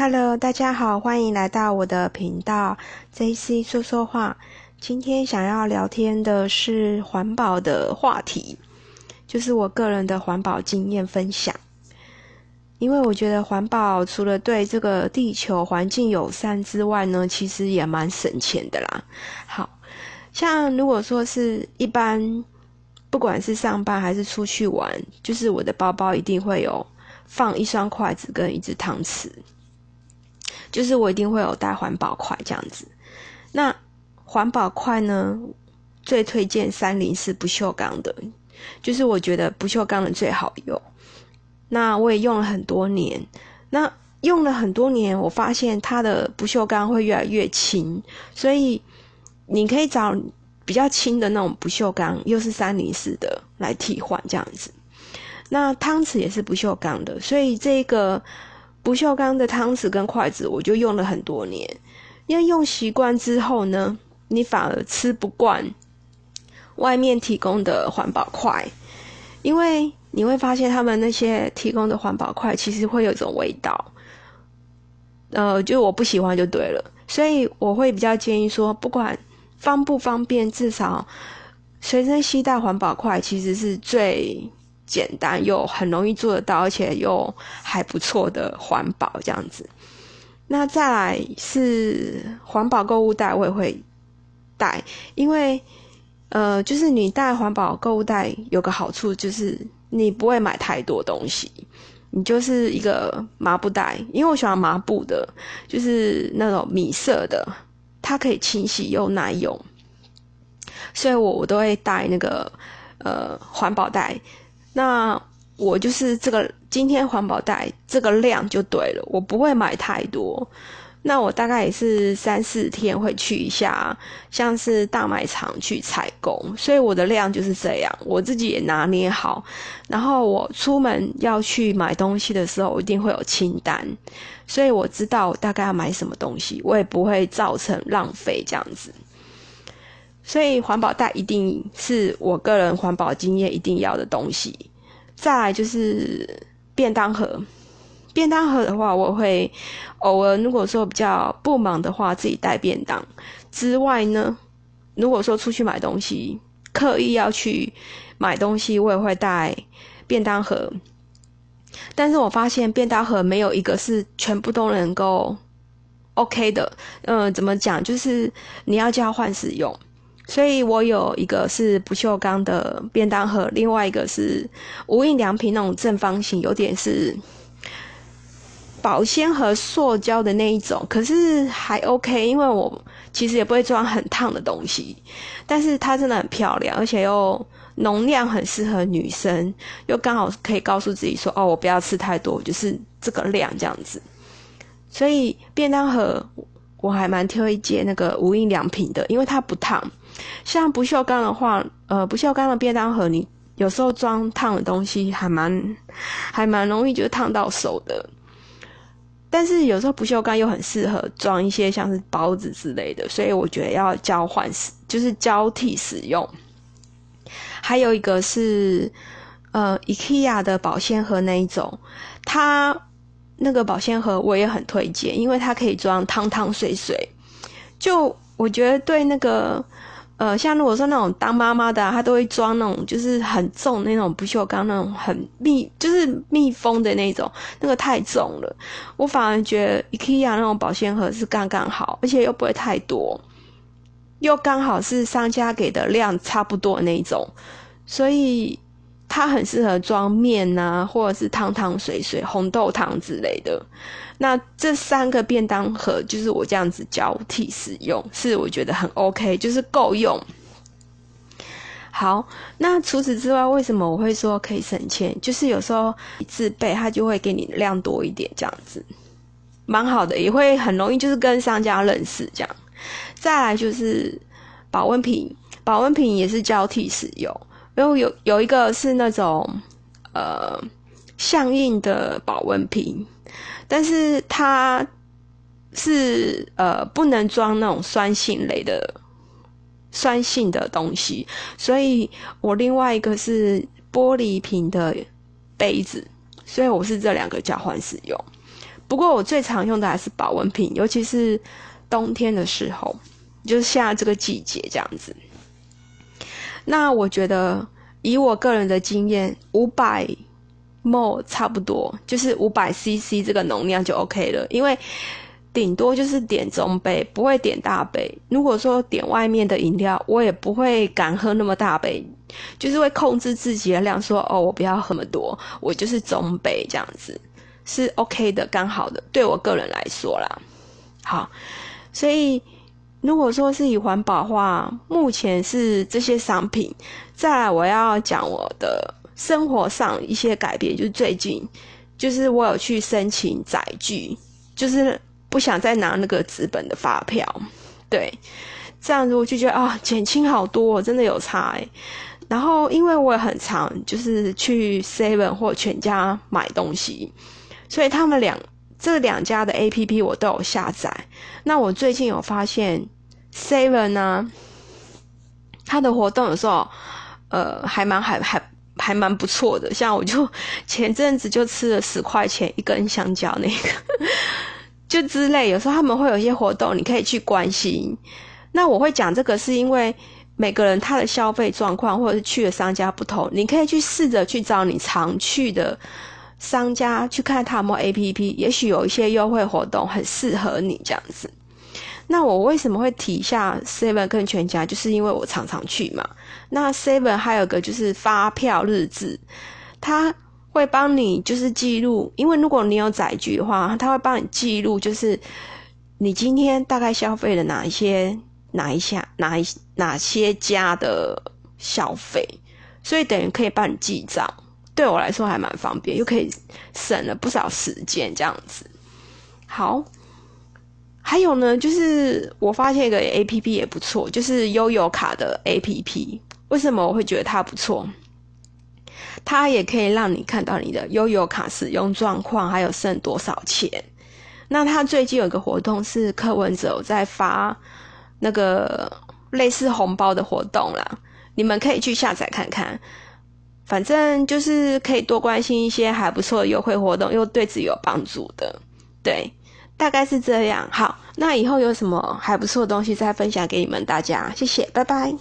Hello，大家好，欢迎来到我的频道 JC 说说话。今天想要聊天的是环保的话题，就是我个人的环保经验分享。因为我觉得环保除了对这个地球环境友善之外呢，其实也蛮省钱的啦。好像如果说是一般，不管是上班还是出去玩，就是我的包包一定会有放一双筷子跟一只汤匙。就是我一定会有带环保筷这样子，那环保筷呢，最推荐三零四不锈钢的，就是我觉得不锈钢的最好用。那我也用了很多年，那用了很多年，我发现它的不锈钢会越来越轻，所以你可以找比较轻的那种不锈钢，又是三零四的来替换这样子。那汤匙也是不锈钢的，所以这个。不锈钢的汤匙跟筷子，我就用了很多年。因为用习惯之后呢，你反而吃不惯外面提供的环保筷，因为你会发现他们那些提供的环保筷其实会有一种味道，呃，就我不喜欢就对了。所以我会比较建议说，不管方不方便，至少随身携带环保筷其实是最。简单又很容易做得到，而且又还不错的环保这样子。那再来是环保购物袋，我也会带，因为呃，就是你带环保购物袋有个好处，就是你不会买太多东西，你就是一个麻布袋，因为我喜欢麻布的，就是那种米色的，它可以清洗又耐用，所以我我都会带那个呃环保袋。那我就是这个今天环保袋这个量就对了，我不会买太多。那我大概也是三四天会去一下，像是大卖场去采购，所以我的量就是这样，我自己也拿捏好。然后我出门要去买东西的时候，我一定会有清单，所以我知道大概要买什么东西，我也不会造成浪费这样子。所以环保袋一定是我个人环保经验一定要的东西。再来就是便当盒，便当盒的话，我会偶尔如果说比较不忙的话，自己带便当。之外呢，如果说出去买东西，刻意要去买东西，我也会带便当盒。但是我发现便当盒没有一个是全部都能够 OK 的。嗯，怎么讲？就是你要交换使用。所以我有一个是不锈钢的便当盒，另外一个是无印良品那种正方形，有点是保鲜盒塑胶的那一种，可是还 OK，因为我其实也不会装很烫的东西，但是它真的很漂亮，而且又容量很适合女生，又刚好可以告诉自己说，哦，我不要吃太多，就是这个量这样子。所以便当盒我还蛮推荐那个无印良品的，因为它不烫。像不锈钢的话，呃，不锈钢的便当盒，你有时候装烫的东西还蛮还蛮容易就烫到手的。但是有时候不锈钢又很适合装一些像是包子之类的，所以我觉得要交换使，就是交替使用。还有一个是呃，IKEA 的保鲜盒那一种，它那个保鲜盒我也很推荐，因为它可以装汤汤水水。就我觉得对那个。呃，像如果说那种当妈妈的，她都会装那种就是很重那种不锈钢那种很密，就是密封的那种，那个太重了。我反而觉得 IKEA 那种保鲜盒是刚刚好，而且又不会太多，又刚好是商家给的量差不多那种，所以它很适合装面呐，或者是汤汤水水、红豆汤之类的。那这三个便当盒就是我这样子交替使用，是我觉得很 OK，就是够用。好，那除此之外，为什么我会说可以省钱？就是有时候自备，它就会给你量多一点，这样子蛮好的，也会很容易就是跟商家认识这样。再来就是保温瓶，保温瓶也是交替使用，因为有有一个是那种呃相应的保温瓶。但是它是呃不能装那种酸性类的酸性的东西，所以我另外一个是玻璃瓶的杯子，所以我是这两个交换使用。不过我最常用的还是保温瓶，尤其是冬天的时候，就是现在这个季节这样子。那我觉得以我个人的经验，五百 ml 差不多，就是五百 CC 这个容量就 OK 了，因为。顶多就是点中杯，不会点大杯。如果说点外面的饮料，我也不会敢喝那么大杯，就是会控制自己的量，说哦，我不要喝那么多，我就是中杯这样子是 OK 的，刚好的。对我个人来说啦，好，所以如果说是以环保话，目前是这些商品。再来，我要讲我的生活上一些改变，就是最近，就是我有去申请载具，就是。不想再拿那个纸本的发票，对，这样子我就觉得啊，减轻好多，真的有差。然后因为我也很常就是去 Seven 或全家买东西，所以他们两这两家的 A P P 我都有下载。那我最近有发现 Seven 呢，它的活动有时候呃还蛮还还还蛮不错的，像我就前阵子就吃了十块钱一根香蕉那个。就之类，有时候他们会有一些活动，你可以去关心。那我会讲这个，是因为每个人他的消费状况或者是去的商家不同，你可以去试着去找你常去的商家去看他们 A P P，也许有一些优惠活动很适合你这样子。那我为什么会提一下 Seven 跟全家，就是因为我常常去嘛。那 Seven 还有个就是发票日志，它。会帮你就是记录，因为如果你有载具的话，他会帮你记录，就是你今天大概消费了哪一些、哪一下、哪一哪些家的消费，所以等于可以帮你记账。对我来说还蛮方便，又可以省了不少时间，这样子。好，还有呢，就是我发现一个 A P P 也不错，就是悠游卡的 A P P。为什么我会觉得它不错？它也可以让你看到你的悠游卡使用状况，还有剩多少钱。那它最近有一个活动是柯文哲在发那个类似红包的活动啦，你们可以去下载看看。反正就是可以多关心一些还不错的优惠活动，又对自己有帮助的。对，大概是这样。好，那以后有什么还不错的东西再分享给你们大家。谢谢，拜拜。